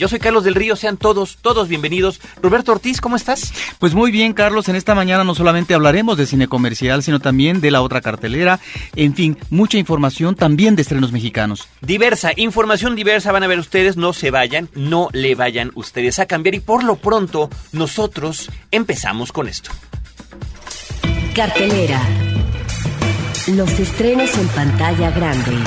Yo soy Carlos del Río, sean todos, todos bienvenidos. Roberto Ortiz, ¿cómo estás? Pues muy bien, Carlos. En esta mañana no solamente hablaremos de cine comercial, sino también de la otra cartelera. En fin, mucha información también de estrenos mexicanos. Diversa, información diversa van a ver ustedes. No se vayan, no le vayan ustedes a cambiar. Y por lo pronto, nosotros empezamos con esto. Cartelera. Los estrenos en pantalla grande.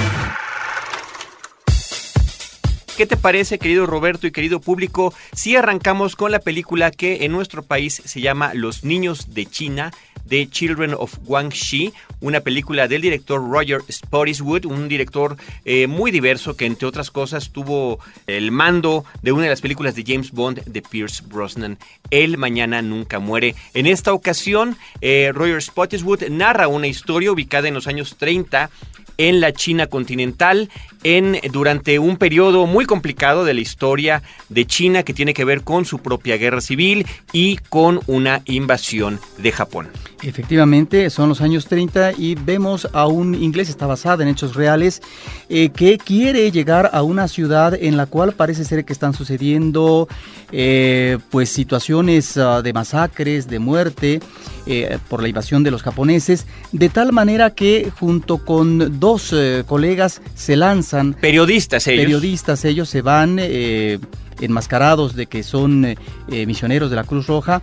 ¿Qué te parece, querido Roberto y querido público, si arrancamos con la película que en nuestro país se llama Los Niños de China? The Children of Guangxi, una película del director Roger Spottiswoode, un director eh, muy diverso que entre otras cosas tuvo el mando de una de las películas de James Bond de Pierce Brosnan, El Mañana Nunca Muere. En esta ocasión, eh, Roger Spottiswoode narra una historia ubicada en los años 30 en la China continental en durante un periodo muy complicado de la historia de China que tiene que ver con su propia guerra civil y con una invasión de Japón. Efectivamente, son los años 30 y vemos a un inglés, está basada en hechos reales, eh, que quiere llegar a una ciudad en la cual parece ser que están sucediendo eh, pues situaciones ah, de masacres, de muerte eh, por la invasión de los japoneses, de tal manera que junto con dos colegas se lanzan. Periodistas ellos. Periodistas ellos se van enmascarados de que son misioneros de la Cruz Roja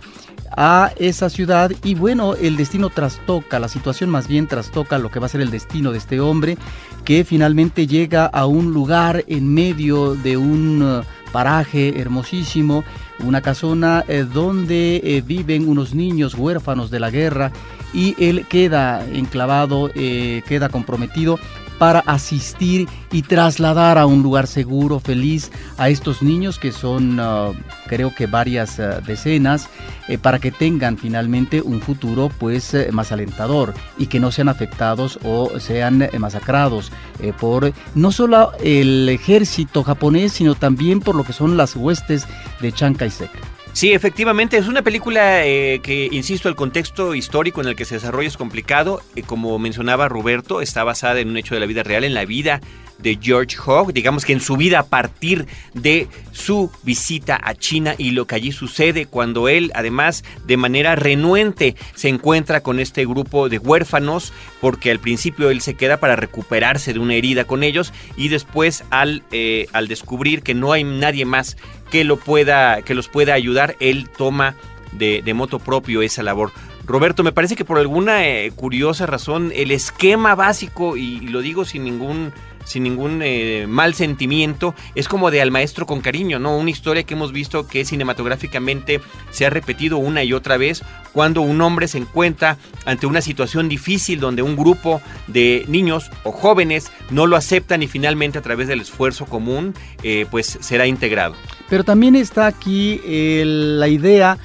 a esa ciudad y bueno, el destino trastoca, la situación más bien trastoca lo que va a ser el destino de este hombre que finalmente llega a un lugar en medio de un paraje hermosísimo, una casona eh, donde eh, viven unos niños huérfanos de la guerra y él queda enclavado, eh, queda comprometido para asistir y trasladar a un lugar seguro, feliz a estos niños que son uh, creo que varias uh, decenas eh, para que tengan finalmente un futuro pues eh, más alentador y que no sean afectados o sean eh, masacrados por no solo el ejército japonés sino también por lo que son las huestes de Chiang Kai-shek. Sí, efectivamente, es una película eh, que, insisto, el contexto histórico en el que se desarrolla es complicado. Eh, como mencionaba Roberto, está basada en un hecho de la vida real, en la vida de George Hogg, digamos que en su vida a partir de su visita a China y lo que allí sucede cuando él, además, de manera renuente, se encuentra con este grupo de huérfanos, porque al principio él se queda para recuperarse de una herida con ellos y después al, eh, al descubrir que no hay nadie más que, lo pueda, que los pueda ayudar, él toma de, moto propio esa labor. Roberto, me parece que por alguna eh, curiosa razón el esquema básico, y, lo digo sin ningún sin ningún eh, mal sentimiento, es como de al maestro con cariño, ¿no? Una historia que hemos visto que cinematográficamente se ha repetido una y otra vez cuando un hombre se encuentra ante una situación difícil donde un grupo de niños o jóvenes no lo aceptan y finalmente a través del esfuerzo común eh, pues será integrado. Pero también está aquí la idea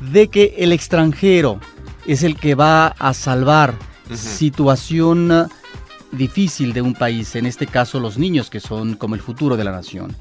de que el extranjero es el que va a salvar situación difícil de un país, en este caso los niños que son como el futuro de la nación.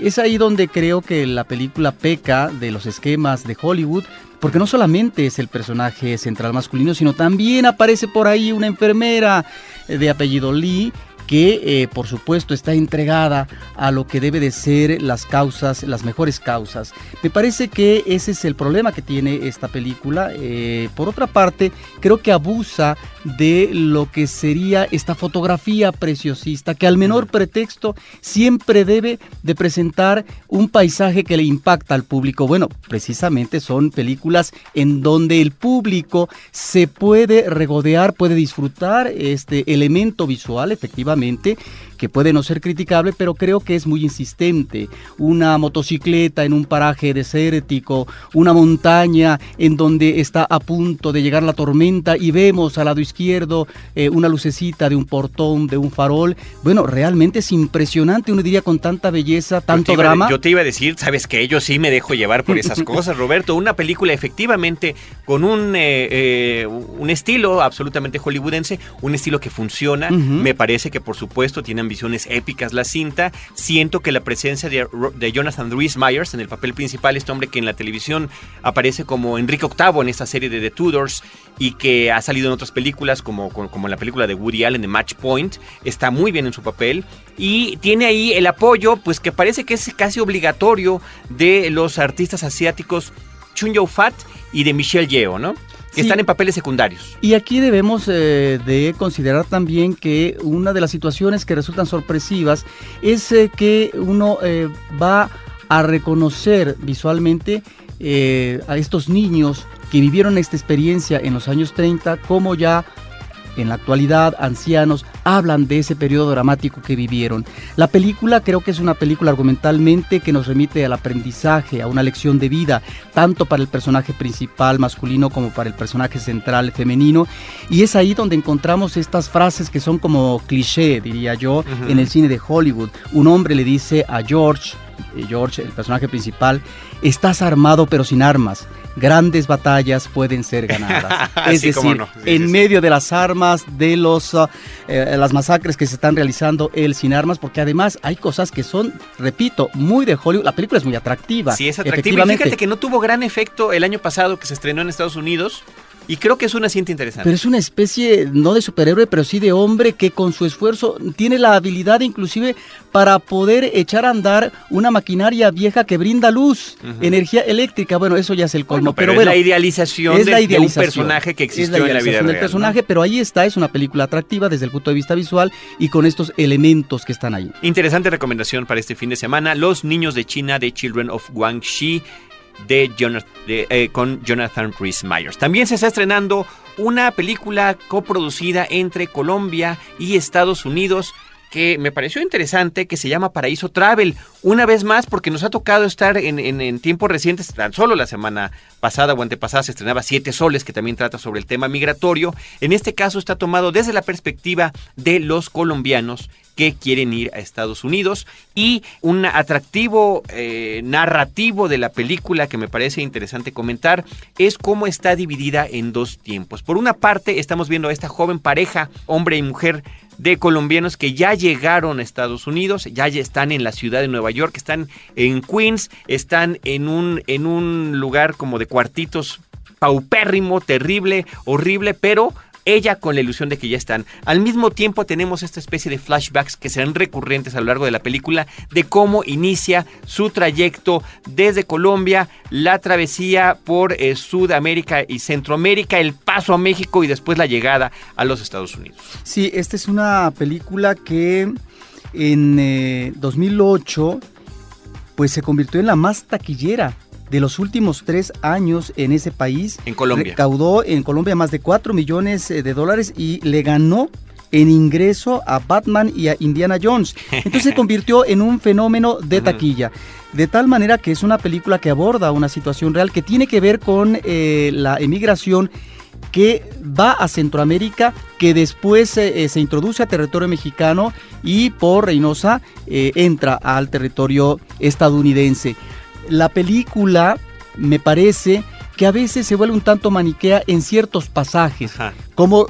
Es ahí donde creo que la película peca de los esquemas de Hollywood, porque no solamente es el personaje central masculino, sino también aparece por ahí una enfermera de apellido Lee que eh, por supuesto está entregada a lo que debe de ser las causas, las mejores causas. Me parece que ese es el problema que tiene esta película. Eh, por otra parte, creo que abusa de lo que sería esta fotografía preciosista, que al menor pretexto siempre debe de presentar un paisaje que le impacta al público. Bueno, precisamente son películas en donde el público se puede regodear, puede disfrutar este elemento visual, efectivamente efectivamente, que puede no ser criticable, pero creo que es muy insistente. Una motocicleta en un paraje desértico, una montaña en donde está a punto de llegar la tormenta y vemos al lado izquierdo eh, una lucecita de un portón, de un farol. Bueno, realmente es impresionante, uno diría con tanta belleza, tanto drama. yo te iba a decir, sabes que yo sí me dejo llevar por esas cosas, Roberto. Una película efectivamente con un, eh, eh, un estilo absolutamente hollywoodense, un estilo que funciona. Me parece que por supuesto tiene visiones épicas la cinta. Siento que la presencia de, Jonathan Rhys Myers en el papel principal, este hombre que en la televisión aparece como Enrique VIII en esta serie de The Tudors y que ha salido en otras películas como, como, en la película de Woody Allen de Match Point, está muy bien en su papel y tiene ahí el apoyo, pues que parece que es casi obligatorio de los artistas asiáticos Chun Yo Fat y de Michelle Yeoh, ¿no? Que están en papeles secundarios. Y aquí debemos eh, de considerar también que una de las situaciones que resultan sorpresivas es eh, que uno eh, va a reconocer visualmente a estos niños que vivieron esta experiencia en los años 30 como ya en la actualidad, ancianos, hablan de ese periodo dramático que vivieron. La película creo que es una película argumentalmente que nos remite al aprendizaje, a una lección de vida, tanto para el personaje principal masculino como para el personaje central femenino. Y es ahí donde encontramos estas frases que son como cliché, diría yo, en el cine de Hollywood. Un hombre le dice a George, George, el personaje principal, estás armado pero sin armas grandes batallas pueden ser ganadas. es decir, en medio de las armas, de los uh, eh, las masacres que se están realizando, él sin armas, porque además hay cosas que son, repito, muy de Hollywood. La película es muy atractiva. Sí, es atractiva. Y fíjate que no tuvo gran efecto el año pasado que se estrenó en Estados Unidos. Y creo que es una cinta interesante. Pero es una especie, no de superhéroe, pero sí de hombre que con su esfuerzo tiene la habilidad inclusive para poder echar a andar una maquinaria vieja que brinda luz, energía eléctrica. Bueno, eso ya es el colmo. pero, es la idealización, de, un personaje que existió en la vida real. del personaje, pero ahí está, es una película atractiva desde el punto de vista visual y con estos elementos que están ahí. Interesante recomendación para este fin de semana, Los Niños de China de Children of Guangxi de, eh, con Jonathan Rhys Myers. También se está estrenando una película coproducida entre Colombia y Estados Unidos que me pareció interesante, que se llama Paraíso Travel. Una vez más, porque nos ha tocado estar en, en, tiempos recientes, tan solo la semana pasada o antepasada se estrenaba Siete Soles, que también trata sobre el tema migratorio. En este caso está tomado desde la perspectiva de los colombianos que quieren ir a Estados Unidos y un atractivo eh, narrativo de la película que me parece interesante comentar es cómo está dividida en dos tiempos. Por una parte estamos viendo a esta joven pareja, hombre y mujer, de colombianos que ya llegaron a Estados Unidos, ya están en la ciudad de Nueva York, están en Queens, están en un, en un lugar como de cuartitos paupérrimo, terrible, horrible, pero ella con la ilusión de que ya están. Al mismo tiempo tenemos esta especie de flashbacks que serán recurrentes a lo largo de la película de cómo inicia su trayecto desde Colombia, la travesía por eh, Sudamérica y Centroamérica, el paso a México y después la llegada a los Estados Unidos. Sí, esta es una película que en 2008 eh, pues se convirtió en la más taquillera de los últimos tres años en ese país. En Colombia. Recaudó en Colombia más de 4 millones eh, de dólares y le ganó en ingreso a Batman y a Indiana Jones. Entonces se convirtió en un fenómeno de taquilla. De tal manera que es una película que aborda una situación real que tiene que ver con eh, la emigración que va a Centroamérica, que después eh, se introduce a territorio mexicano y por Reynosa entra al territorio estadounidense la película me parece que a veces se vuelve un tanto maniquea en ciertos pasajes, como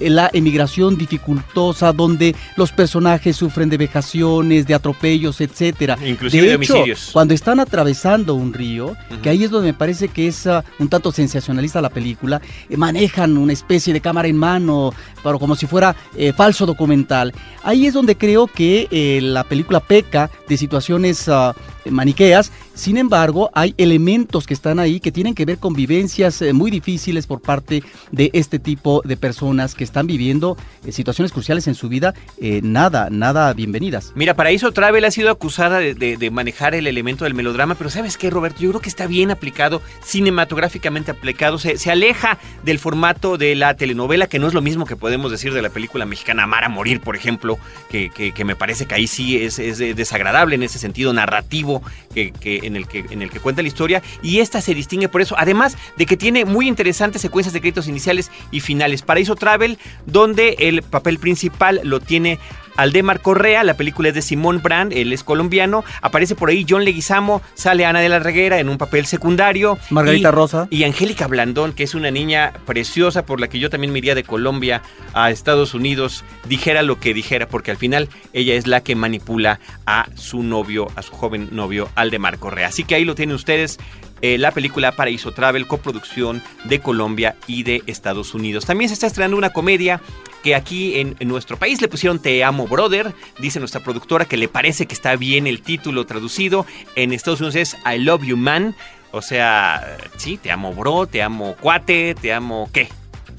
la emigración dificultosa, donde los personajes sufren de vejaciones, de atropellos, etcétera. Inclusive de, homicidios. Cuando están atravesando un río, que ahí es donde me parece que es ah, un tanto sensacionalista la película, eh, manejan una especie de cámara en mano, pero como si fuera eh, falso documental. Ahí es donde creo que eh, la película peca de situaciones ah, maniqueas Sin embargo, hay elementos que están ahí que tienen que ver con vivencias eh, muy difíciles por parte de este tipo de personas que están viviendo eh, situaciones cruciales en su vida, eh, nada, nada bienvenidas. Mira, Paraíso Travel ha sido acusada de, manejar el elemento del melodrama, pero ¿sabes qué, Roberto? Yo creo que está bien aplicado, cinematográficamente aplicado, se, se aleja del formato de la telenovela, que no es lo mismo que podemos decir de la película mexicana Amar a Morir, por ejemplo, que, que, me parece que ahí sí es, es desagradable en ese sentido narrativo que, en, el que, en el que cuenta la historia. Y esta se distingue por eso, además de que tiene muy interesantes secuencias de créditos iniciales y finales. Paraíso Travel, donde el papel principal lo tiene Aldemar Correa, la película es de Simón Brand, él es colombiano. Aparece por ahí John Leguizamo, sale Ana de la Reguera en un papel secundario. Margarita Rosa. Y Angélica Blandón, que es una niña preciosa por la que yo también me iría de Colombia a Estados Unidos, dijera lo que dijera, porque al final ella es la que manipula a su novio, a su joven novio Aldemar Correa. Así que ahí lo tienen ustedes. Eh, la película Paraíso Travel, coproducción de Colombia y de Estados Unidos. También se está estrenando una comedia que aquí en, nuestro país le pusieron Te amo brother, dice nuestra productora que le parece que está bien el título traducido, en Estados Unidos es I love you man, o sea, sí, te amo bro, te amo cuate, te amo qué,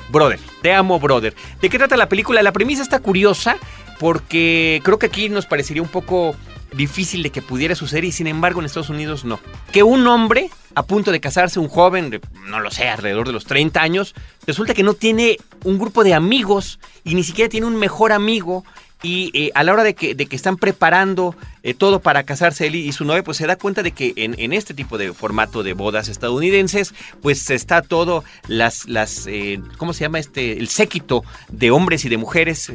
brother, te amo brother. ¿De qué trata la película? La premisa está curiosa porque creo que aquí nos parecería un poco difícil de que pudiera suceder y sin embargo en Estados Unidos no. Que un hombre a punto de casarse, un joven no lo sé, alrededor de los 30 años, resulta que no tiene un grupo de amigos y ni siquiera tiene un mejor amigo y eh, a la hora de que, de que están preparando eh, todo para casarse él y, su novia, pues se da cuenta de que en, este tipo de formato de bodas estadounidenses, pues está todo las, las eh, ¿cómo se llama este? El séquito de hombres y de mujeres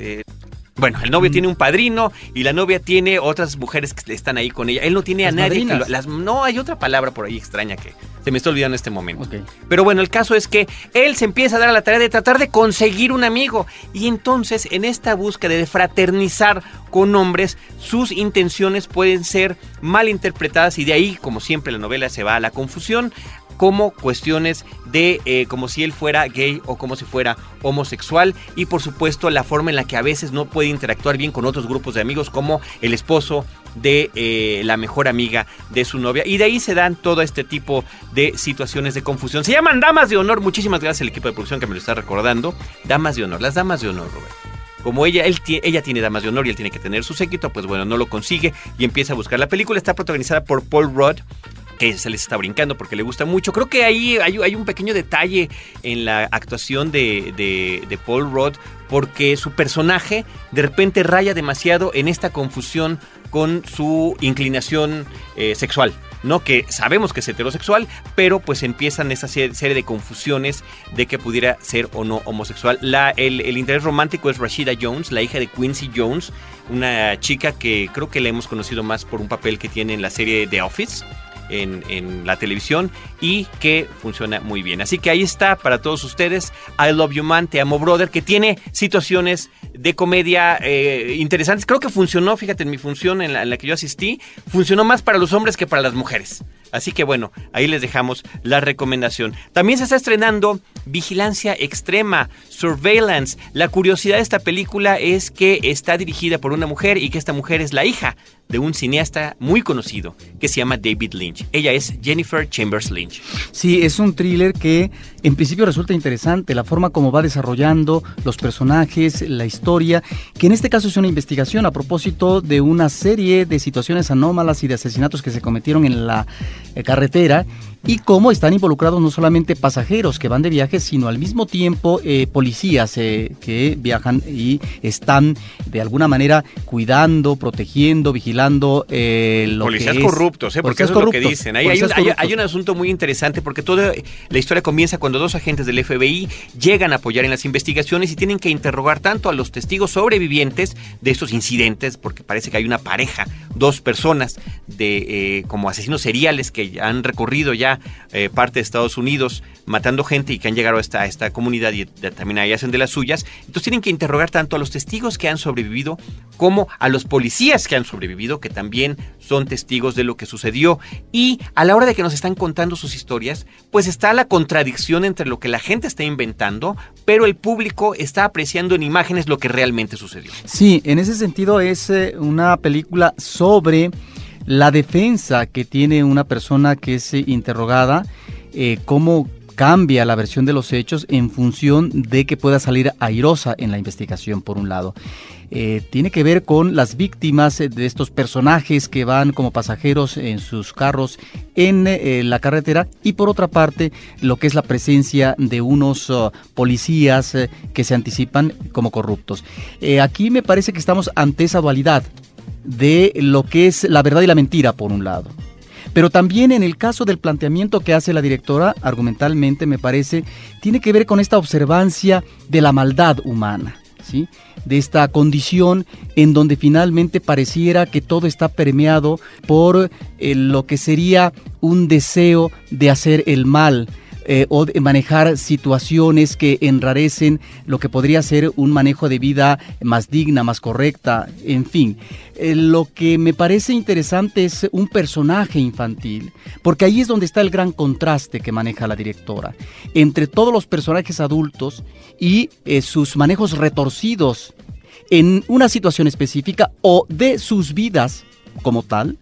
bueno, el novio mm. tiene un padrino y la novia tiene otras mujeres que están ahí con ella. Él no tiene a nadie. las, no, hay otra palabra por ahí extraña que se me está olvidando en este momento. Pero bueno, el caso es que él se empieza a dar a la tarea de tratar de conseguir un amigo. Y entonces, en esta búsqueda de fraternizar con hombres, sus intenciones pueden ser mal interpretadas y de ahí, como siempre, la novela se va a la confusión como cuestiones de eh, como si él fuera gay o como si fuera homosexual y por supuesto la forma en la que a veces no puede interactuar bien con otros grupos de amigos como el esposo de eh, la mejor amiga de su novia y de ahí se dan todo este tipo de situaciones de confusión. Se llaman damas de honor, muchísimas gracias al equipo de producción que me lo está recordando. Damas de honor, las damas de honor, Robert como ella, ella tiene damas de honor y él tiene que tener su séquito, pues bueno, no lo consigue y empieza a buscar. La película está protagonizada por Paul Rudd, que se les está brincando porque le gusta mucho. Creo que ahí hay, un pequeño detalle en la actuación de, Paul Rudd porque su personaje de repente raya demasiado en esta confusión con su inclinación eh, sexual. ¿no? Que sabemos que es heterosexual, pero pues empiezan esa serie de confusiones de que pudiera ser o no homosexual. La, el, el, interés romántico es Rashida Jones, la hija de Quincy Jones, una chica que creo que la hemos conocido más por un papel que tiene en la serie The Office en, la televisión y que funciona muy bien. Así que ahí está para todos ustedes I Love You Man, Te Amo Brother, que tiene situaciones de comedia eh, interesantes. Creo que funcionó, fíjate, en mi función en la, que yo asistí, funcionó más para los hombres que para las mujeres. Así que bueno, ahí les dejamos la recomendación. También se está estrenando Vigilancia Extrema, Surveillance. La curiosidad de esta película es que está dirigida por una mujer y que esta mujer es la hija de un cineasta muy conocido que se llama David Lynch. Ella es Jennifer Chambers Lynch. Sí, es un thriller que en principio resulta interesante, la forma como va desarrollando los personajes, la historia, que en este caso es una investigación a propósito de una serie de situaciones anómalas y de asesinatos que se cometieron en la eh, carretera y cómo están involucrados no solamente pasajeros que van de viaje, sino al mismo tiempo eh, policías eh, que viajan y están de alguna manera cuidando, protegiendo, vigilando eh, lo policías corruptos, ¿eh? porque eso es lo que dicen. Hay, hay, un, asunto muy interesante porque toda la historia comienza cuando dos agentes del FBI llegan a apoyar en las investigaciones y tienen que interrogar tanto a los testigos sobrevivientes de estos incidentes, porque parece que hay una pareja, dos personas de como asesinos seriales que han recorrido ya eh, parte de Estados Unidos matando gente y que han llegado a esta, esta comunidad y también ahí hacen de las suyas. Entonces tienen que interrogar tanto a los testigos que han sobrevivido como a los policías que han sobrevivido, que también son testigos de lo que sucedió. Y a la hora de que nos están contando sus historias, pues está la contradicción entre lo que la gente está inventando, pero el público está apreciando en imágenes lo que realmente sucedió. Sí, en ese sentido es eh, una película sobre la defensa que tiene una persona que es eh, interrogada, eh, cómo cambia la versión de los hechos en función de que pueda salir airosa en la investigación, por un lado. Eh, tiene que ver con las víctimas de estos personajes que van como pasajeros en sus carros en la carretera y por otra parte lo que es la presencia de unos uh, policías que se anticipan como corruptos. aquí me parece que estamos ante esa dualidad de lo que es la verdad y la mentira, por un lado. Pero también en el caso del planteamiento que hace la directora, argumentalmente me parece, tiene que ver con esta observancia de la maldad humana, ¿sí? de esta condición en donde finalmente pareciera que todo está permeado por eh, lo que sería un deseo de hacer el mal, eh, o de manejar situaciones que enrarecen lo que podría ser un manejo de vida más digna, más correcta, en fin. Eh, lo que me parece interesante es un personaje infantil, porque ahí es donde está el gran contraste que maneja la directora, entre todos los personajes adultos y eh, sus manejos retorcidos en una situación específica o de sus vidas como tal,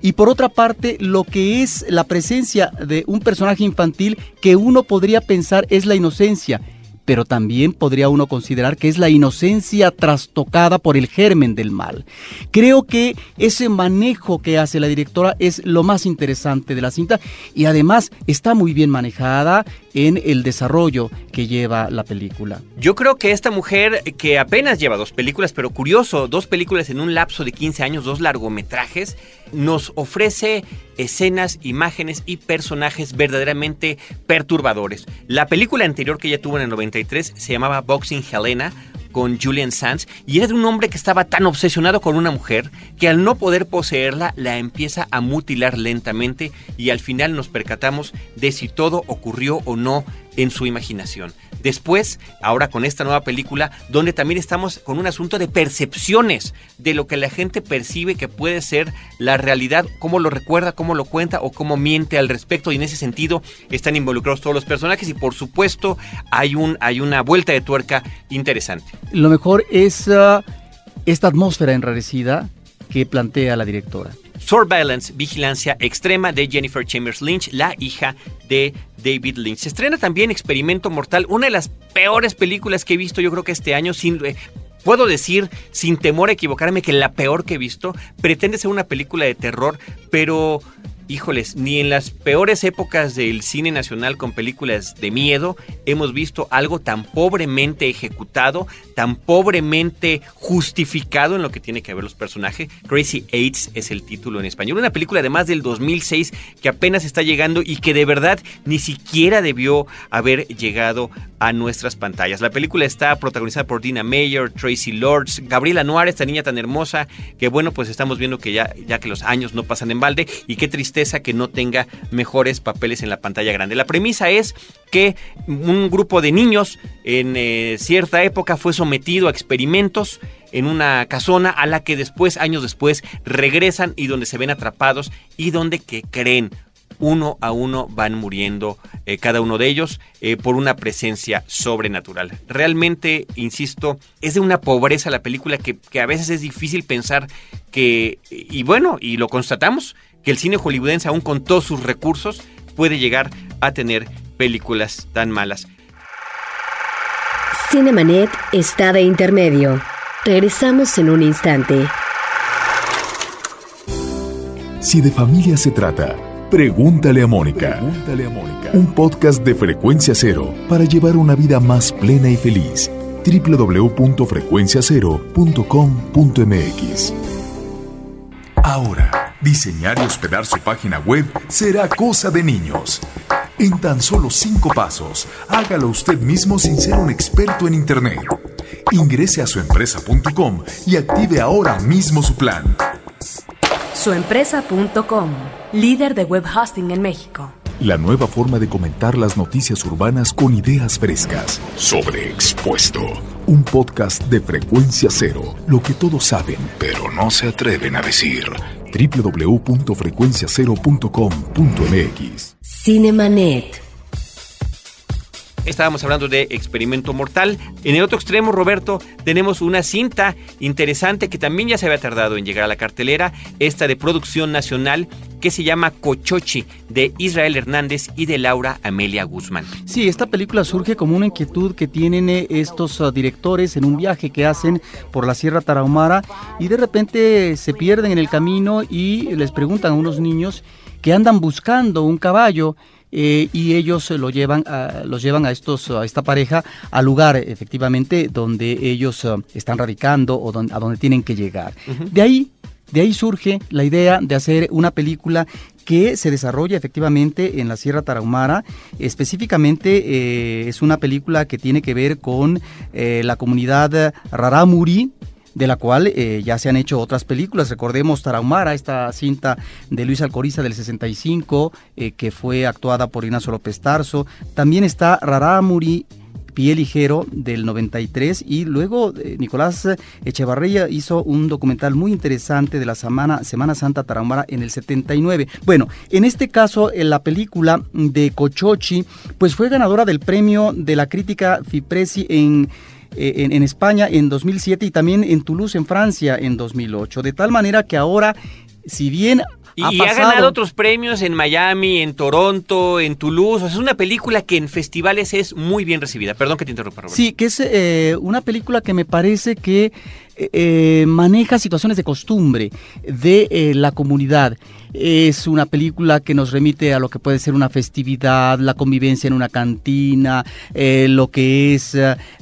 y por otra parte lo que es la presencia de un personaje infantil que uno podría pensar es la inocencia pero también podría uno considerar que es la inocencia trastocada por el germen del mal. Creo que ese manejo que hace la directora es lo más interesante de la cinta y además está muy bien manejada en el desarrollo que lleva la película. Yo creo que esta mujer que apenas lleva dos películas, pero curioso, dos películas en un lapso de 15 años, dos largometrajes, nos ofrece escenas, imágenes y personajes verdaderamente perturbadores. La película anterior que ella tuvo en el 93 se llamaba Boxing Helena con Julian Sands y era de un hombre que estaba tan obsesionado con una mujer que al no poder poseerla la empieza a mutilar lentamente y al final nos percatamos de si todo ocurrió o no en su imaginación. Después, ahora con esta nueva película, donde también estamos con un asunto de percepciones de lo que la gente percibe que puede ser la realidad, cómo lo recuerda, cómo lo cuenta o cómo miente al respecto. Y en ese sentido están involucrados todos los personajes y por supuesto hay, un, hay una vuelta de tuerca interesante. Lo mejor es uh, esta atmósfera enrarecida que plantea la directora. Surveillance, Vigilancia Extrema de Jennifer Chambers Lynch, la hija de David Lynch. Se estrena también Experimento Mortal, una de las peores películas que he visto yo creo que este año, sin, eh, puedo decir sin temor a equivocarme que la peor que he visto. Pretende ser una película de terror, pero híjoles, ni en las peores épocas del cine nacional con películas de miedo hemos visto algo tan pobremente ejecutado, tan pobremente justificado en lo que tiene que ver los personajes. Crazy Eights es el título en español. Una película además del 2006 que apenas está llegando y que de verdad ni siquiera debió haber llegado a nuestras pantallas. La película está protagonizada por Dina Mayer, Tracy Lords, Gabriela Noir, esta niña tan hermosa que bueno, pues estamos viendo que ya, ya que los años no pasan en balde y qué triste que no tenga mejores papeles en la pantalla grande. La premisa es que un grupo de niños en eh, cierta época fue sometido a experimentos en una casona a la que después, años después, regresan y donde se ven atrapados y donde que creen uno a uno van muriendo eh, cada uno de ellos eh, por una presencia sobrenatural. Realmente, insisto, es de una pobreza la película que, que, a veces es difícil pensar que, y bueno, y lo constatamos, que el cine hollywoodense, aún con todos sus recursos, puede llegar a tener películas tan malas. Cinemanet está de intermedio. Regresamos en un instante. Si de familia se trata, pregúntale a Mónica. Pregúntale a Mónica. Un podcast de frecuencia cero para llevar una vida más plena y feliz. www.frecuenciacero.com.mx Ahora Diseñar y hospedar su página web será cosa de niños. En tan solo cinco pasos, hágalo usted mismo sin ser un experto en Internet. Ingrese a suempresa.com y active ahora mismo su plan. Suempresa.com, líder de web hosting en México. La nueva forma de comentar las noticias urbanas con ideas frescas. Sobre Expuesto. Un podcast de frecuencia cero. Lo que todos saben, pero no se atreven a decir www.frecuenciacero.com.mx. Cinemanet. Estábamos hablando de Experimento Mortal. En el otro extremo, Roberto, tenemos una cinta interesante que también ya se había tardado en llegar a la cartelera, esta de producción nacional que se llama Cochochi, de Israel Hernández y de Laura Amelia Guzmán. Sí, esta película surge como una inquietud que tienen eh, estos uh, directores en un viaje que hacen por la Sierra Tarahumara y de repente se pierden en el camino y les preguntan a unos niños que andan buscando un caballo eh, y ellos lo llevan a, los llevan a estos a esta pareja al lugar efectivamente donde ellos uh, están radicando o a donde tienen que llegar. De ahí de ahí surge la idea de hacer una película que se desarrolla efectivamente en la Sierra Tarahumara. Específicamente eh, es una película que tiene que ver con eh, la comunidad Raramuri, de la cual eh, ya se han hecho otras películas. Recordemos Tarahumara, esta cinta de Luis Alcoriza del 65, que fue actuada por Ignacio López Tarso. También está Raramuri Pie Ligero del 93 y luego eh, Nicolás Echevarría hizo un documental muy interesante de la Semana, Semana Santa Tarahumara en el 79. Bueno, en este caso en la película de Cochochi pues fue ganadora del premio de la crítica Fipresi en eh, en, en, España en 2007 y también en Toulouse, en Francia, en 2008. De tal manera que ahora, si bien y ha, ganado otros premios en Miami, en Toronto, en Toulouse. es una película que en festivales es muy bien recibida. Perdón que te interrumpa, Roberto. Sí, que es eh, una película que me parece que eh, maneja situaciones de costumbre de eh, la comunidad. Es una película que nos remite a lo que puede ser una festividad, la convivencia en una cantina, lo que es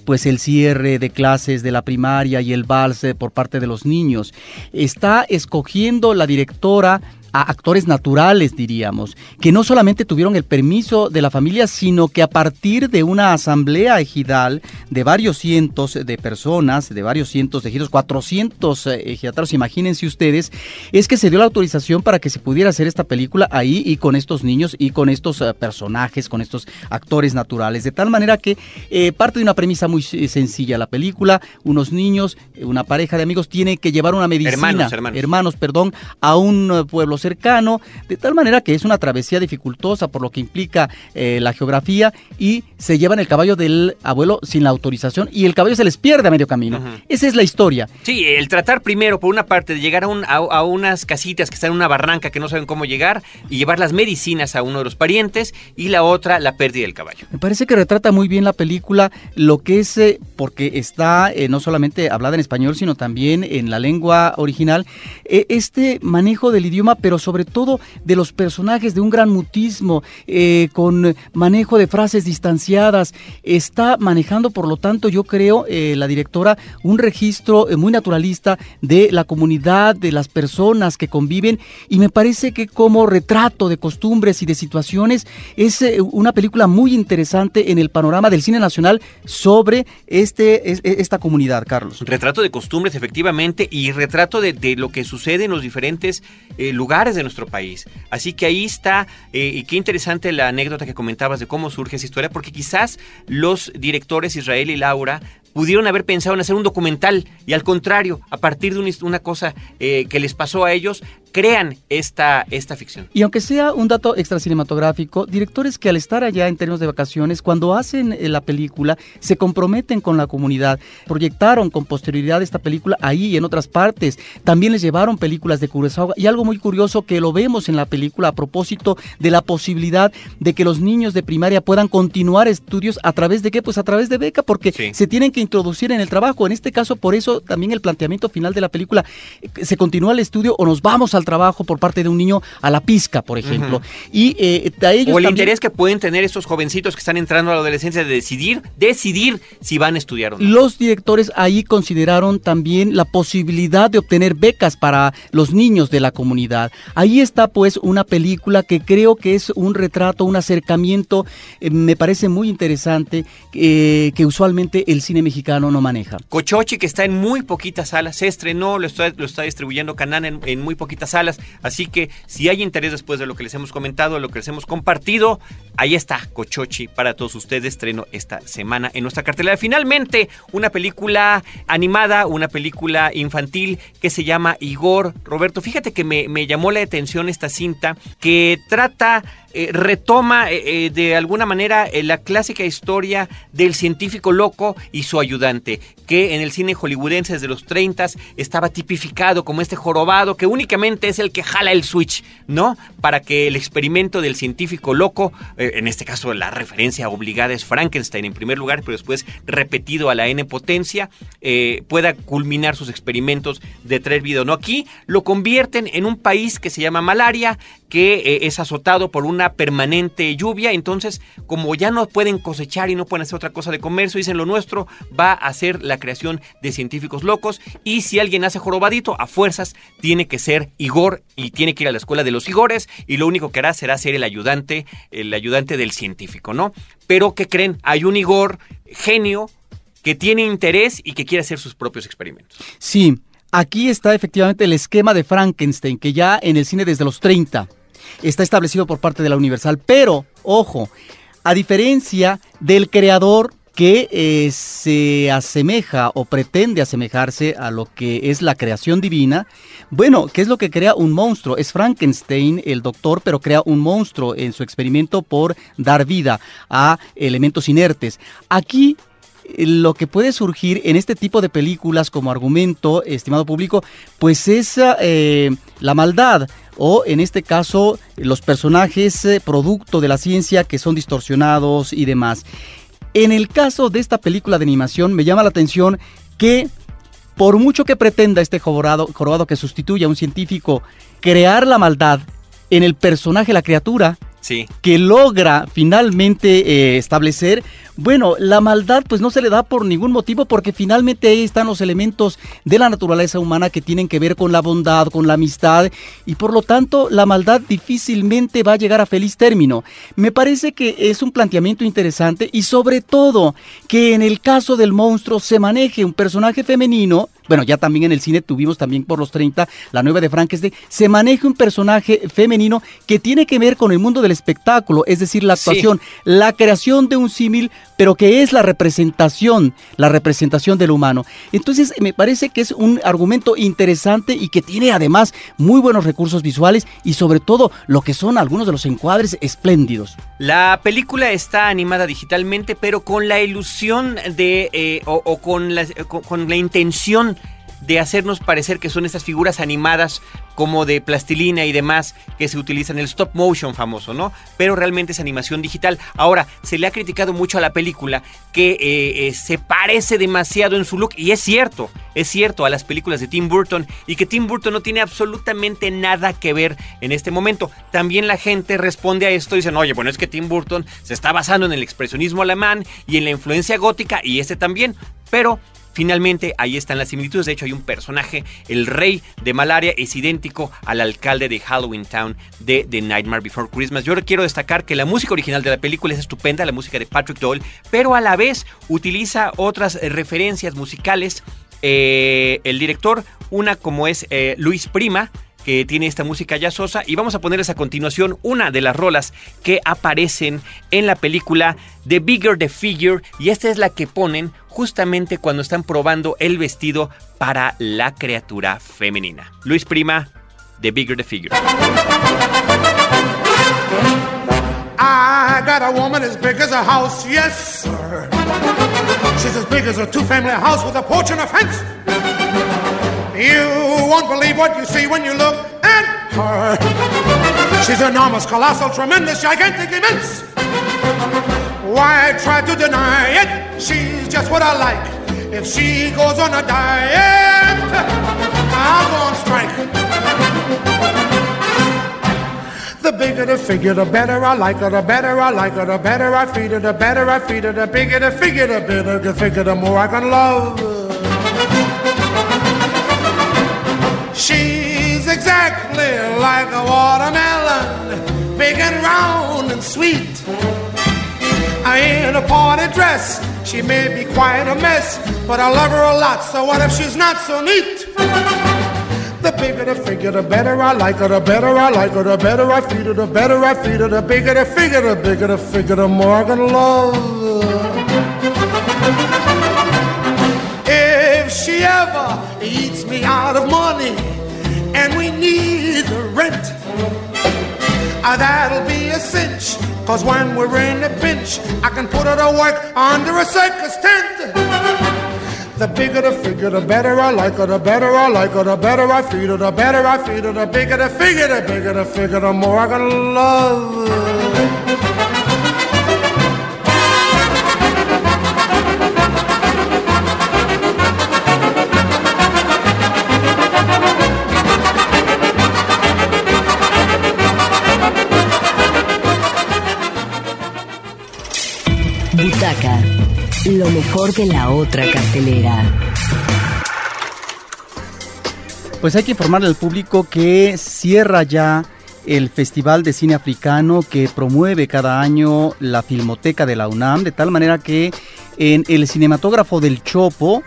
pues el cierre de clases de la primaria y el vals por parte de los niños. Está escogiendo la directora actores naturales, diríamos, que no solamente tuvieron el permiso de la familia, sino que a partir de una asamblea ejidal de varios cientos de personas, de varios cientos de ejidos, 400 eh, ejidatarios, imagínense ustedes, es que se dio la autorización para que se pudiera hacer esta película ahí y con estos niños y con estos eh, personajes, con estos actores naturales, de tal manera que eh, parte de una premisa muy sencilla, la película, unos niños, una pareja de amigos tiene que llevar una medicina, hermanos, hermanos. hermanos perdón, a un pueblo cercano, de tal manera que es una travesía dificultosa por lo que implica eh, la geografía y se llevan el caballo del abuelo sin la autorización y el caballo se les pierde a medio camino. Esa es la historia. Sí, el tratar primero, por una parte, de llegar a, un, a, unas casitas que están en una barranca que no saben cómo llegar y llevar las medicinas a uno de los parientes y la otra, la pérdida del caballo. Me parece que retrata muy bien la película lo que es, eh, porque está eh, no solamente hablada en español, sino también en la lengua original, este manejo del idioma, pero sobre todo de los personajes, de un gran mutismo, eh, con manejo de frases distanciadas. Está manejando, por lo tanto, yo creo, eh, la directora, un registro eh, muy naturalista de la comunidad, de las personas que conviven, y me parece que como retrato de costumbres y de situaciones, es una película muy interesante en el panorama del cine nacional sobre este, esta comunidad, Carlos. Retrato de costumbres, efectivamente, y retrato de lo que sucede en los diferentes lugares de nuestro país. Así que ahí está, eh, y qué interesante la anécdota que comentabas de cómo surge esa historia, porque quizás los directores Israel y Laura pudieron haber pensado en hacer un documental. Y al contrario, a partir de una cosa eh, que les pasó a ellos, crean esta, esta ficción. Y aunque sea un dato extra cinematográfico, directores que al estar allá en términos de vacaciones, cuando hacen eh, la película, se comprometen con la comunidad, proyectaron con posterioridad esta película ahí y en otras partes, también les llevaron películas de Kurosawa. Y algo muy curioso que lo vemos en la película a propósito de la posibilidad de que los niños de primaria puedan continuar estudios a través de qué? Pues a través de beca, porque se tienen que introducir en el trabajo. En este caso, por eso también el planteamiento final de la película, eh, se continúa el estudio o nos vamos al trabajo por parte de un niño a la pizca, por ejemplo. Y eh, ellos O el interés que pueden tener estos jovencitos que están entrando a la adolescencia de decidir, decidir si van a estudiar o no. Los directores ahí consideraron también la posibilidad de obtener becas para los niños de la comunidad. Ahí está pues una película que creo que es un retrato, un acercamiento, eh, me parece muy interesante, eh, que usualmente el cine mexicano no maneja. Cochochi, que está en muy poquitas salas, se estrenó, lo está, lo está distribuyendo Canán en, en muy poquitas salas Así que si hay interés después de lo que les hemos comentado, lo que les hemos compartido, ahí está Cochochi para todos ustedes. Estreno esta semana en nuestra cartelera. Finalmente, una película animada, una película infantil que se llama Igor. Roberto, fíjate que me, me llamó la atención esta cinta que trata eh, retoma eh, de alguna manera la clásica historia del científico loco y su ayudante, que en el cine hollywoodense desde los 30 estaba tipificado como este jorobado que únicamente es el que jala el switch, ¿no? Para que el experimento del científico loco, en este caso la referencia obligada es Frankenstein en primer lugar, pero después repetido a la N potencia, pueda culminar sus experimentos de traer vida. ¿no? Aquí lo convierten en un país que se llama Malaria, que eh, es azotado por una permanente lluvia, entonces como ya no pueden cosechar y no pueden hacer otra cosa de comercio, dicen lo nuestro va a ser la creación de científicos locos y si alguien hace jorobadito, a fuerzas tiene que ser Igor y tiene que ir a la escuela de los Igores y lo único que hará será ser el ayudante, el ayudante del científico, ¿no? Pero ¿qué creen? Hay un Igor genio que tiene interés y que quiere hacer sus propios experimentos. Sí, aquí está efectivamente el esquema de Frankenstein, que ya en el cine desde los 30 está establecido por parte de la Universal. Pero, ojo, a diferencia del creador que eh, se asemeja o pretende asemejarse a lo que es la creación divina. Bueno, ¿qué es lo que crea un monstruo? Es Frankenstein, el doctor, pero crea un monstruo en su experimento por dar vida a elementos inertes. Aquí lo que puede surgir en este tipo de películas como argumento, estimado público, pues es eh, la maldad o en este caso los personajes eh, producto de la ciencia que son distorsionados y demás. En el caso de esta película de animación me llama la atención que por mucho que pretenda este jorobado, jorobado que sustituye a un científico crear la maldad en el personaje, la criatura, que logra finalmente eh, establecer, bueno, la maldad pues no se le da por ningún motivo porque finalmente ahí están los elementos de la naturaleza humana que tienen que ver con la bondad, con la amistad y por lo tanto la maldad difícilmente va a llegar a feliz término. Me parece que es un planteamiento interesante y sobre todo que en el caso del monstruo se maneje un personaje femenino bueno, ya también en el cine tuvimos también por los 30 la nueva de Frankenstein, se maneja un personaje femenino que tiene que ver con el mundo del espectáculo, es decir, la actuación, la creación de un símil, pero que es la representación, la representación del humano. Entonces, me parece que es un argumento interesante y que tiene además muy buenos recursos visuales y sobre todo lo que son algunos de los encuadres espléndidos. La película está animada digitalmente, pero con la ilusión de, eh, o, con, la, con la intención de hacernos parecer que son estas figuras animadas como de plastilina y demás que se utilizan, el stop motion famoso, ¿no? Pero realmente es animación digital. Ahora, se le ha criticado mucho a la película que eh, eh, se parece demasiado en su look, y es cierto, es cierto, a las películas de Tim Burton, y que Tim Burton no tiene absolutamente nada que ver en este momento. También la gente responde a esto y dicen, oye, bueno, es que Tim Burton se está basando en el expresionismo alemán y en la influencia gótica, y este también, pero Finalmente, ahí están las similitudes. De hecho, hay un personaje, el rey de malaria, es idéntico al alcalde de Halloween Town de The Nightmare Before Christmas. Yo quiero destacar que la música original de la película es estupenda, la música de Patrick Doyle, pero a la vez utiliza otras referencias musicales. Eh, el director, una como es eh, Luis Prima, que tiene esta música jazzosa y vamos a ponerles a continuación una de las rolas que aparecen en la película The Bigger the Figure y esta es la que ponen justamente cuando están probando el vestido para la criatura femenina. Luis Prima, The Bigger the Figure. I got a woman as big as a house, yes, sir. She's as big as a two-family house with a porch and a fence. You won't believe what you see when you look at her. She's enormous, colossal, tremendous, gigantic, immense. Why try to deny it? She's just what I like. If she goes on a diet, I'll go on strike. The bigger the figure, the better I like her, the better I like her, the better I feed her, the better I feed her, the bigger the figure, the better the figure, the more I can love. She's exactly like a watermelon, big and round and sweet. I in a party dress, she may be quite a mess, but I love her a lot, so what if she's not so neat? The bigger the figure, the better I like her, the better I like her, the better I feed her, the better I feed her, the bigger the figure, the bigger the figure, the more I can love. If she ever eats me out of money, and we need the rent. Uh, that'll be a sin. Cause when we're in a pinch, I can put it to work under a circus tent. The bigger the figure, the better I like her, the better I like her, the better I feed her, the better I feed her, the bigger the figure, the bigger the figure, the more I gonna love her. Lo mejor de la otra cartelera. Pues hay que informarle al público que cierra ya el Festival de Cine Africano que promueve cada año la Filmoteca de la UNAM, de tal manera que en el cinematógrafo del Chopo,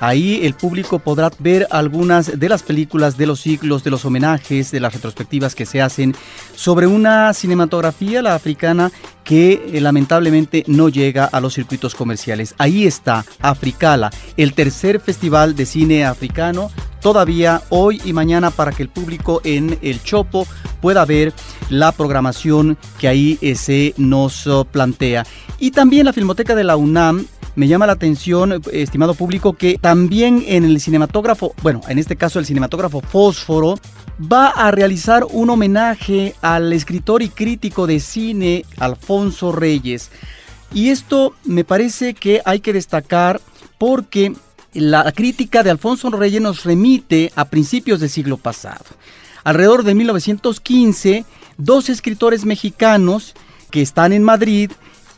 Ahí el público podrá ver algunas de las películas, de los ciclos, de los homenajes, de las retrospectivas que se hacen sobre una cinematografía, la africana, que eh, lamentablemente no llega a los circuitos comerciales. Ahí está Africala, el tercer festival de cine africano, todavía hoy y mañana para que el público en el Chopo pueda ver la programación que ahí eh, se nos oh, plantea. Y también la Filmoteca de la UNAM me llama la atención, estimado público, que también en el cinematógrafo, bueno, en este caso el cinematógrafo Fósforo, va a realizar un homenaje al escritor y crítico de cine Alfonso Reyes. Y esto me parece que hay que destacar porque la crítica de Alfonso Reyes nos remite a principios del siglo pasado. Alrededor de 1915, dos escritores mexicanos que están en Madrid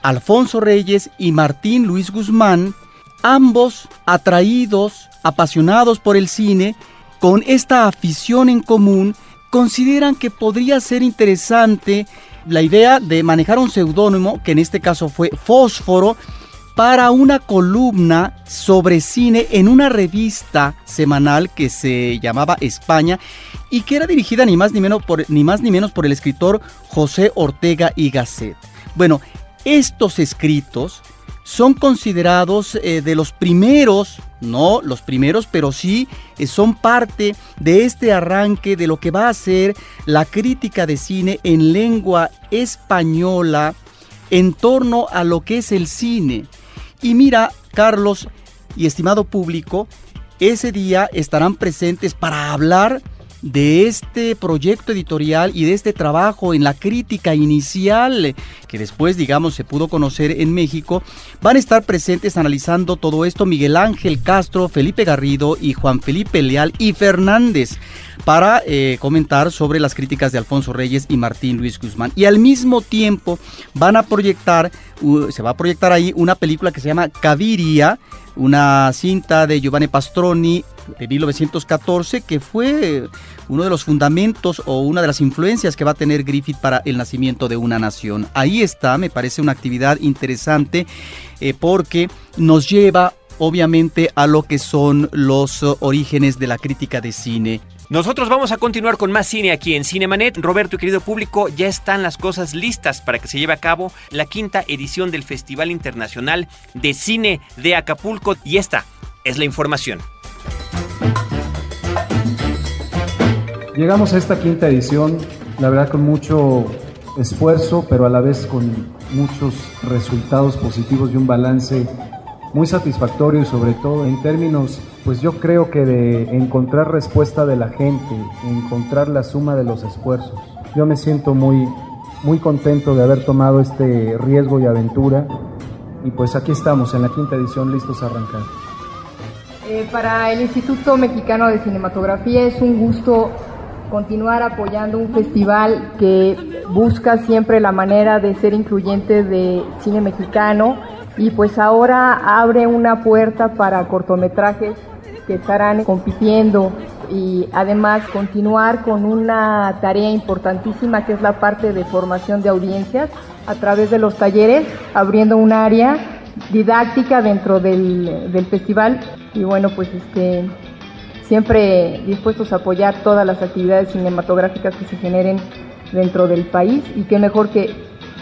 Alfonso Reyes y Martín Luis Guzmán, ambos atraídos, apasionados por el cine, con esta afición en común, consideran que podría ser interesante la idea de manejar un seudónimo, que en este caso fue Fósforo, para una columna sobre cine en una revista semanal que se llamaba España y que era dirigida ni más ni menos por, ni más ni menos por el escritor José Ortega y Gasset. Bueno, estos escritos son considerados eh, de los primeros, no los primeros, pero sí eh, son parte de este arranque de lo que va a ser la crítica de cine en lengua española en torno a lo que es el cine. Y mira, Carlos y estimado público, ese día estarán presentes para hablar de este proyecto editorial y de este trabajo en la crítica inicial que después, digamos, se pudo conocer en México, van a estar presentes analizando todo esto Miguel Ángel Castro, Felipe Garrido y Juan Felipe Leal y Fernández para eh, comentar sobre las críticas de Alfonso Reyes y Martín Luis Guzmán. Y al mismo tiempo van a proyectar, se va a proyectar ahí una película que se llama Caviria, una cinta de Giovanni Pastroni de 1914 que fue uno de los fundamentos o una de las influencias que va a tener Griffith para el nacimiento de una nación. Ahí está, me parece una actividad interesante eh, porque nos lleva obviamente a lo que son los orígenes de la crítica de cine nosotros vamos a continuar con más cine aquí en Cinemanet. Roberto y querido público, ya están las cosas listas para que se lleve a cabo la quinta edición del Festival Internacional de Cine de Acapulco. Y esta es la información. Llegamos a esta quinta edición, la verdad con mucho esfuerzo, pero a la vez con muchos resultados positivos y un balance muy satisfactorio y sobre todo en términos pues yo creo que de encontrar respuesta de la gente, encontrar la suma de los esfuerzos. Yo me siento muy, muy contento de haber tomado este riesgo y aventura y pues aquí estamos en la quinta edición listos a arrancar. Eh, para el Instituto Mexicano de Cinematografía es un gusto continuar apoyando un festival que busca siempre la manera de ser incluyente de cine mexicano y pues ahora abre una puerta para cortometrajes que estarán compitiendo y además continuar con una tarea importantísima que es la parte de formación de audiencias a través de los talleres, abriendo un área didáctica dentro del, del festival. Y bueno pues este siempre dispuestos a apoyar todas las actividades cinematográficas que se generen dentro del país y qué mejor que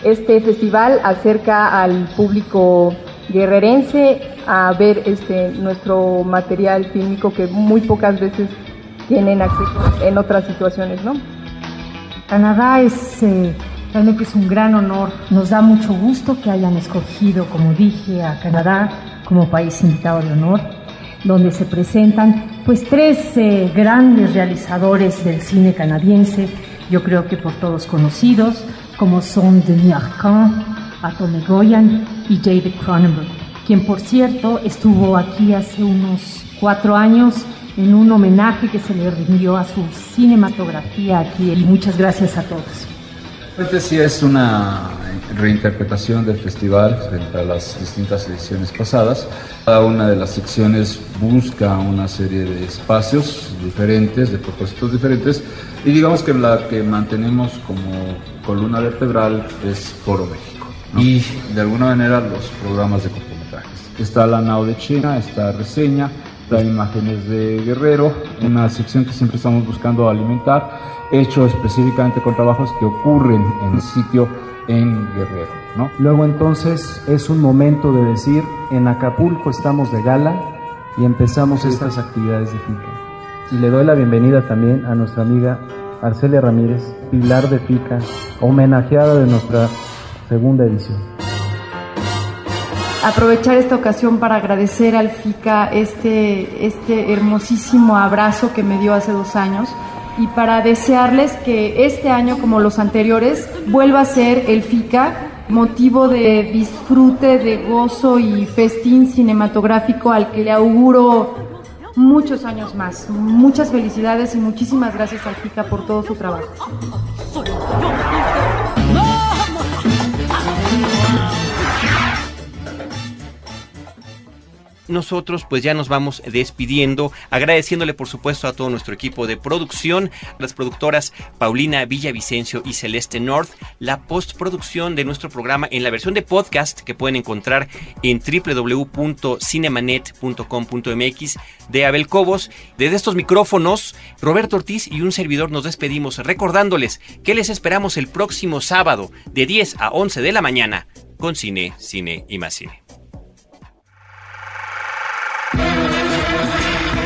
este festival acerca al público guerrerense a ver este nuestro material fílmico que muy pocas veces tienen acceso en otras situaciones, ¿no? Canadá es eh, Realmente es un gran honor. Nos da mucho gusto que hayan escogido, como dije, a Canadá como país invitado de honor, donde se presentan pues tres eh, grandes realizadores del cine canadiense, yo creo que por todos conocidos, como son Denis Arcand, Atome Goyan y David Cronenberg, quien por cierto estuvo aquí hace unos cuatro años en un homenaje que se le rindió a su cinematografía aquí. Y muchas gracias a todos. Este sí es una reinterpretación del festival frente a las distintas ediciones pasadas. Cada una de las secciones busca una serie de espacios diferentes, de propósitos diferentes, y digamos que la que mantenemos como columna vertebral es Foro México. Y de alguna manera los programas de cortometrajes. Está la NAO de China, está Reseña, está Imágenes de Guerrero, una sección que siempre estamos buscando alimentar, hecho específicamente con trabajos que ocurren en el sitio en Guerrero. ¿no? Luego entonces es un momento de decir, en Acapulco estamos de gala y empezamos estas actividades de FICA. Y le doy la bienvenida también a nuestra amiga Arcelia Ramírez, pilar de FICA, homenajeada de nuestra segunda edición. Aprovechar esta ocasión para agradecer al FICA este, este hermosísimo abrazo que me dio hace dos años y para desearles que este año, como los anteriores, vuelva a ser el FICA motivo de disfrute, de gozo y festín cinematográfico al que le auguro muchos años más. Muchas felicidades y muchísimas gracias al FICA por todo su trabajo. Nosotros pues ya nos vamos despidiendo, agradeciéndole por supuesto a todo nuestro equipo de producción, las productoras Paulina Villavicencio y Celeste North, la postproducción de nuestro programa en la versión de podcast que pueden encontrar en www.cinemanet.com.mx de Abel Cobos. Desde estos micrófonos, Roberto Ortiz y un servidor nos despedimos recordándoles que les esperamos el próximo sábado de 10 a 11 de la mañana con cine, cine y más cine.